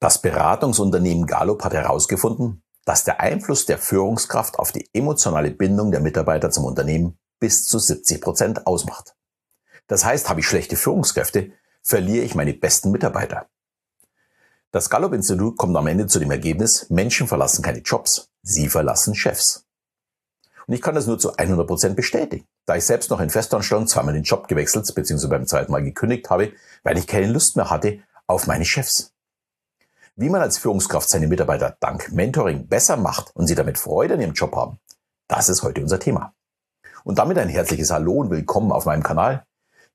Das Beratungsunternehmen Gallup hat herausgefunden, dass der Einfluss der Führungskraft auf die emotionale Bindung der Mitarbeiter zum Unternehmen bis zu 70 Prozent ausmacht. Das heißt, habe ich schlechte Führungskräfte, verliere ich meine besten Mitarbeiter. Das Gallup-Institut kommt am Ende zu dem Ergebnis, Menschen verlassen keine Jobs, sie verlassen Chefs. Und ich kann das nur zu 100 Prozent bestätigen, da ich selbst noch in Festanstellung zweimal den Job gewechselt bzw. beim zweiten Mal gekündigt habe, weil ich keine Lust mehr hatte auf meine Chefs. Wie man als Führungskraft seine Mitarbeiter dank Mentoring besser macht und sie damit Freude an ihrem Job haben, das ist heute unser Thema. Und damit ein herzliches Hallo und willkommen auf meinem Kanal.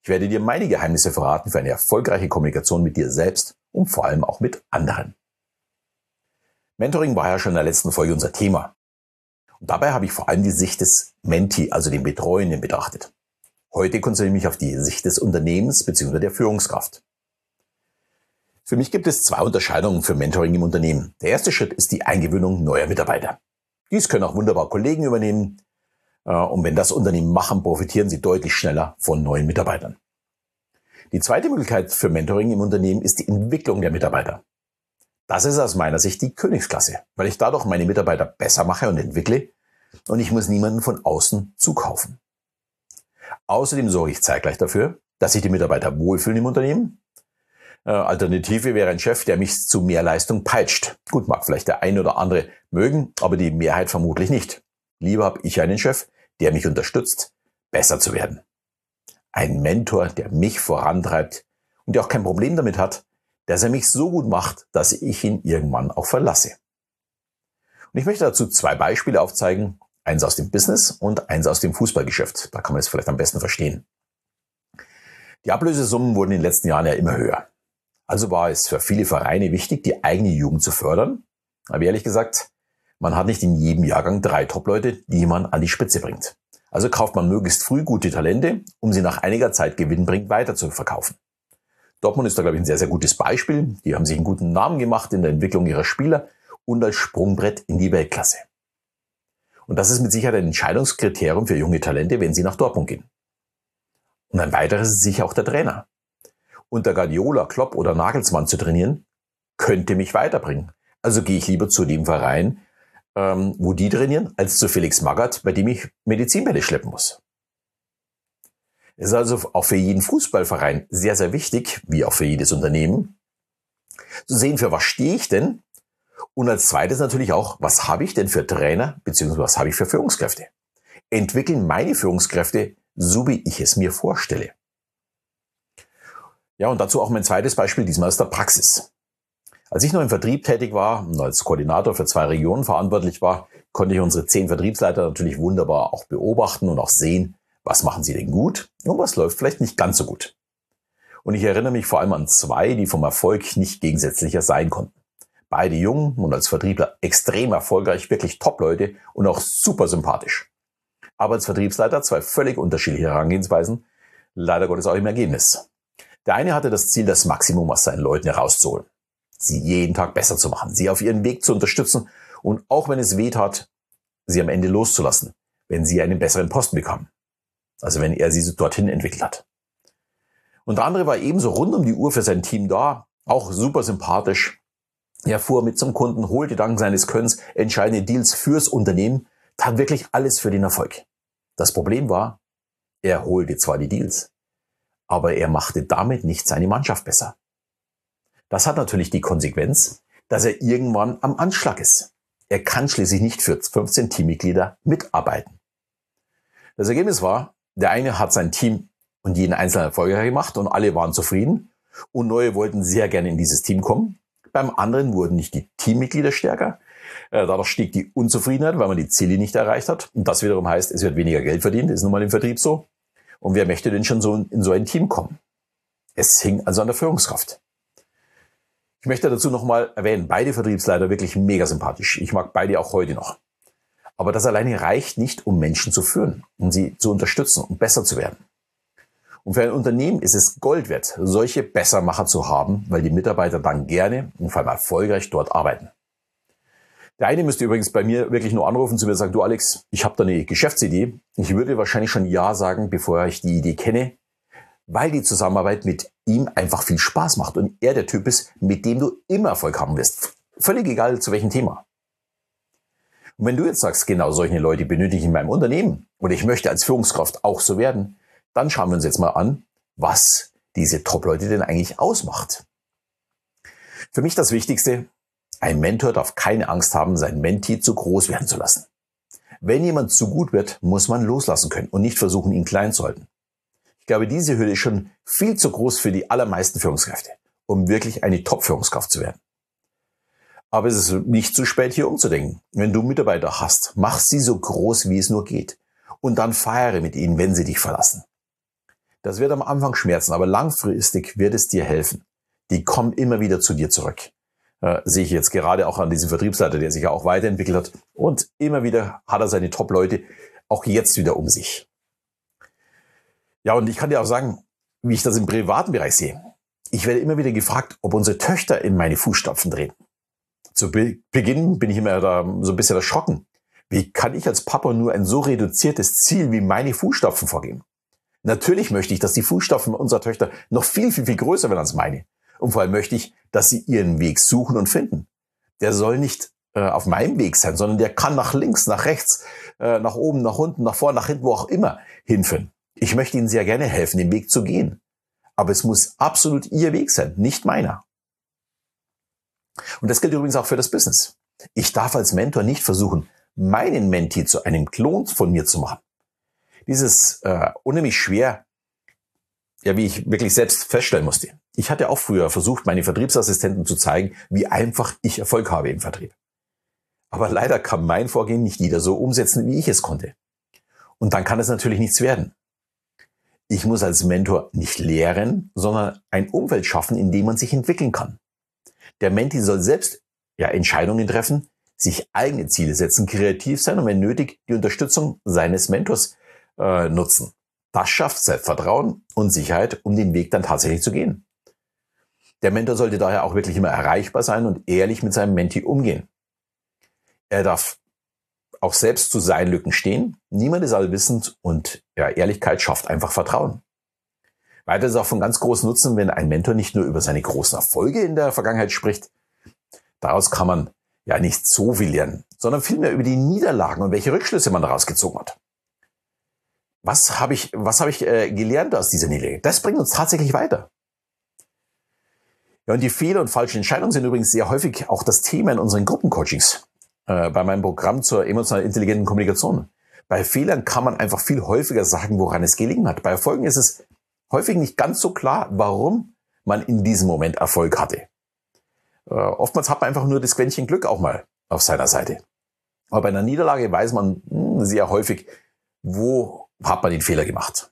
Ich werde dir meine Geheimnisse verraten für eine erfolgreiche Kommunikation mit dir selbst und vor allem auch mit anderen. Mentoring war ja schon in der letzten Folge unser Thema. Und dabei habe ich vor allem die Sicht des Menti, also den Betreuenden, betrachtet. Heute konzentriere ich mich auf die Sicht des Unternehmens bzw. der Führungskraft. Für mich gibt es zwei Unterscheidungen für Mentoring im Unternehmen. Der erste Schritt ist die Eingewöhnung neuer Mitarbeiter. Dies können auch wunderbar Kollegen übernehmen. Äh, und wenn das Unternehmen machen, profitieren sie deutlich schneller von neuen Mitarbeitern. Die zweite Möglichkeit für Mentoring im Unternehmen ist die Entwicklung der Mitarbeiter. Das ist aus meiner Sicht die Königsklasse, weil ich dadurch meine Mitarbeiter besser mache und entwickle und ich muss niemanden von außen zukaufen. Außerdem sorge ich zeitgleich dafür, dass sich die Mitarbeiter wohlfühlen im Unternehmen. Äh, Alternative wäre ein Chef, der mich zu mehr Leistung peitscht. Gut, mag vielleicht der ein oder andere mögen, aber die Mehrheit vermutlich nicht. Lieber habe ich einen Chef, der mich unterstützt, besser zu werden ein Mentor, der mich vorantreibt und der auch kein Problem damit hat, dass er mich so gut macht, dass ich ihn irgendwann auch verlasse. Und ich möchte dazu zwei Beispiele aufzeigen, eins aus dem Business und eins aus dem Fußballgeschäft. Da kann man es vielleicht am besten verstehen. Die Ablösesummen wurden in den letzten Jahren ja immer höher. Also war es für viele Vereine wichtig, die eigene Jugend zu fördern. Aber ehrlich gesagt, man hat nicht in jedem Jahrgang drei Top-Leute, die man an die Spitze bringt. Also kauft man möglichst früh gute Talente, um sie nach einiger Zeit gewinnbringend weiter zu verkaufen. Dortmund ist da, glaube ich, ein sehr, sehr gutes Beispiel. Die haben sich einen guten Namen gemacht in der Entwicklung ihrer Spieler und als Sprungbrett in die Weltklasse. Und das ist mit Sicherheit ein Entscheidungskriterium für junge Talente, wenn sie nach Dortmund gehen. Und ein weiteres ist sicher auch der Trainer. Unter Guardiola, Klopp oder Nagelsmann zu trainieren, könnte mich weiterbringen. Also gehe ich lieber zu dem Verein, ähm, wo die trainieren, als zu Felix Magath, bei dem ich Medizinbälle schleppen muss. Es ist also auch für jeden Fußballverein sehr, sehr wichtig, wie auch für jedes Unternehmen, zu sehen, für was stehe ich denn? Und als zweites natürlich auch, was habe ich denn für Trainer, beziehungsweise was habe ich für Führungskräfte? Entwickeln meine Führungskräfte so, wie ich es mir vorstelle. Ja, und dazu auch mein zweites Beispiel, diesmal aus der Praxis. Als ich noch im Vertrieb tätig war und als Koordinator für zwei Regionen verantwortlich war, konnte ich unsere zehn Vertriebsleiter natürlich wunderbar auch beobachten und auch sehen, was machen sie denn gut und was läuft vielleicht nicht ganz so gut. Und ich erinnere mich vor allem an zwei, die vom Erfolg nicht gegensätzlicher sein konnten. Beide jung und als Vertriebler extrem erfolgreich, wirklich Top-Leute und auch super sympathisch. Aber als Vertriebsleiter zwei völlig unterschiedliche Herangehensweisen, leider Gottes auch im Ergebnis. Der eine hatte das Ziel, das Maximum aus seinen Leuten herauszuholen sie jeden Tag besser zu machen, sie auf ihren Weg zu unterstützen und auch wenn es weh tat, sie am Ende loszulassen, wenn sie einen besseren Posten bekamen. Also wenn er sie dorthin entwickelt hat. Und der andere war ebenso rund um die Uhr für sein Team da, auch super sympathisch. Er fuhr mit zum Kunden, holte dank seines Könnens entscheidende Deals fürs Unternehmen, tat wirklich alles für den Erfolg. Das Problem war, er holte zwar die Deals, aber er machte damit nicht seine Mannschaft besser. Das hat natürlich die Konsequenz, dass er irgendwann am Anschlag ist. Er kann schließlich nicht für 15 Teammitglieder mitarbeiten. Das Ergebnis war, der eine hat sein Team und jeden einzelnen erfolgreich gemacht und alle waren zufrieden und neue wollten sehr gerne in dieses Team kommen. Beim anderen wurden nicht die Teammitglieder stärker. Äh, dadurch stieg die Unzufriedenheit, weil man die Ziele nicht erreicht hat. Und das wiederum heißt, es wird weniger Geld verdient, ist nun mal im Vertrieb so. Und wer möchte denn schon so in so ein Team kommen? Es hing also an der Führungskraft. Ich möchte dazu nochmal erwähnen, beide Vertriebsleiter wirklich mega sympathisch. Ich mag beide auch heute noch. Aber das alleine reicht nicht, um Menschen zu führen, um sie zu unterstützen und um besser zu werden. Und für ein Unternehmen ist es Gold wert, solche Bessermacher zu haben, weil die Mitarbeiter dann gerne und vor allem erfolgreich dort arbeiten. Der eine müsste übrigens bei mir wirklich nur anrufen zu mir und sagen, du Alex, ich habe da eine Geschäftsidee. Ich würde wahrscheinlich schon Ja sagen, bevor ich die Idee kenne, weil die Zusammenarbeit mit ihm einfach viel Spaß macht und er der Typ ist, mit dem du immer Erfolg haben wirst. Völlig egal zu welchem Thema. Und wenn du jetzt sagst, genau solche Leute benötige ich in meinem Unternehmen oder ich möchte als Führungskraft auch so werden, dann schauen wir uns jetzt mal an, was diese Top-Leute denn eigentlich ausmacht. Für mich das Wichtigste, ein Mentor darf keine Angst haben, sein Mentee zu groß werden zu lassen. Wenn jemand zu gut wird, muss man loslassen können und nicht versuchen, ihn klein zu halten. Ich glaube, diese Hürde ist schon viel zu groß für die allermeisten Führungskräfte, um wirklich eine Top-Führungskraft zu werden. Aber es ist nicht zu spät, hier umzudenken. Wenn du Mitarbeiter hast, mach sie so groß, wie es nur geht. Und dann feiere mit ihnen, wenn sie dich verlassen. Das wird am Anfang schmerzen, aber langfristig wird es dir helfen. Die kommen immer wieder zu dir zurück. Äh, sehe ich jetzt gerade auch an diesem Vertriebsleiter, der sich ja auch weiterentwickelt hat. Und immer wieder hat er seine Top-Leute auch jetzt wieder um sich. Ja, und ich kann dir auch sagen, wie ich das im privaten Bereich sehe. Ich werde immer wieder gefragt, ob unsere Töchter in meine Fußstapfen drehen. Zu Be Beginn bin ich immer da so ein bisschen erschrocken. Wie kann ich als Papa nur ein so reduziertes Ziel wie meine Fußstapfen vorgeben? Natürlich möchte ich, dass die Fußstapfen unserer Töchter noch viel, viel, viel größer werden als meine. Und vor allem möchte ich, dass sie ihren Weg suchen und finden. Der soll nicht äh, auf meinem Weg sein, sondern der kann nach links, nach rechts, äh, nach oben, nach unten, nach vorne, nach hinten, wo auch immer hinführen. Ich möchte ihnen sehr gerne helfen, den Weg zu gehen. Aber es muss absolut ihr Weg sein, nicht meiner. Und das gilt übrigens auch für das Business. Ich darf als Mentor nicht versuchen, meinen Mentee zu einem Klon von mir zu machen dieses äh, unheimlich schwer, ja, wie ich wirklich selbst feststellen musste. Ich hatte auch früher versucht, meine Vertriebsassistenten zu zeigen, wie einfach ich Erfolg habe im Vertrieb. Aber leider kann mein Vorgehen nicht jeder so umsetzen, wie ich es konnte. Und dann kann es natürlich nichts werden. Ich muss als Mentor nicht lehren, sondern ein Umfeld schaffen, in dem man sich entwickeln kann. Der Menti soll selbst ja, Entscheidungen treffen, sich eigene Ziele setzen, kreativ sein und wenn nötig die Unterstützung seines Mentors äh, nutzen. Das schafft Selbstvertrauen und Sicherheit, um den Weg dann tatsächlich zu gehen. Der Mentor sollte daher auch wirklich immer erreichbar sein und ehrlich mit seinem Menti umgehen. Er darf auch selbst zu seinen Lücken stehen. Niemand ist allwissend und ja, Ehrlichkeit schafft einfach Vertrauen. Weiter ist auch von ganz großem Nutzen, wenn ein Mentor nicht nur über seine großen Erfolge in der Vergangenheit spricht. Daraus kann man ja nicht so viel lernen, sondern vielmehr über die Niederlagen und welche Rückschlüsse man daraus gezogen hat. Was habe ich, was habe ich äh, gelernt aus dieser Niederlage? Das bringt uns tatsächlich weiter. Ja, und die Fehler und falschen Entscheidungen sind übrigens sehr häufig auch das Thema in unseren Gruppencoachings. Äh, bei meinem Programm zur emotional intelligenten Kommunikation. Bei Fehlern kann man einfach viel häufiger sagen, woran es gelegen hat. Bei Erfolgen ist es häufig nicht ganz so klar, warum man in diesem Moment Erfolg hatte. Äh, oftmals hat man einfach nur das Quäntchen Glück auch mal auf seiner Seite. Aber bei einer Niederlage weiß man mh, hm, sehr häufig, wo hat man den Fehler gemacht.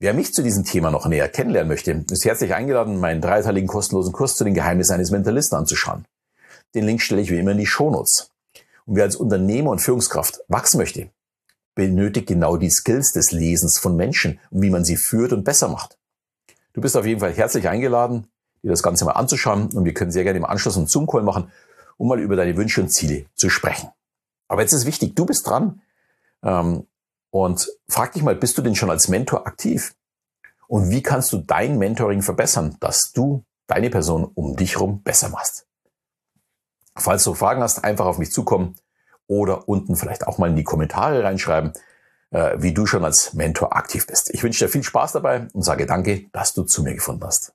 Wer mich zu diesem Thema noch näher kennenlernen möchte, ist herzlich eingeladen, meinen dreiteiligen kostenlosen Kurs zu den Geheimnissen eines Mentalisten anzuschauen. Den Link stelle ich wie immer in die Shownotes. Und wer als Unternehmer und Führungskraft wachsen möchte, benötigt genau die Skills des Lesens von Menschen und wie man sie führt und besser macht. Du bist auf jeden Fall herzlich eingeladen, dir das Ganze mal anzuschauen und wir können sehr gerne im Anschluss einen Zoom-Call machen, um mal über deine Wünsche und Ziele zu sprechen. Aber jetzt ist wichtig, du bist dran. Ähm, und frag dich mal, bist du denn schon als Mentor aktiv? Und wie kannst du dein Mentoring verbessern, dass du deine Person um dich herum besser machst? Falls du Fragen hast, einfach auf mich zukommen oder unten vielleicht auch mal in die Kommentare reinschreiben, äh, wie du schon als Mentor aktiv bist. Ich wünsche dir viel Spaß dabei und sage danke, dass du zu mir gefunden hast.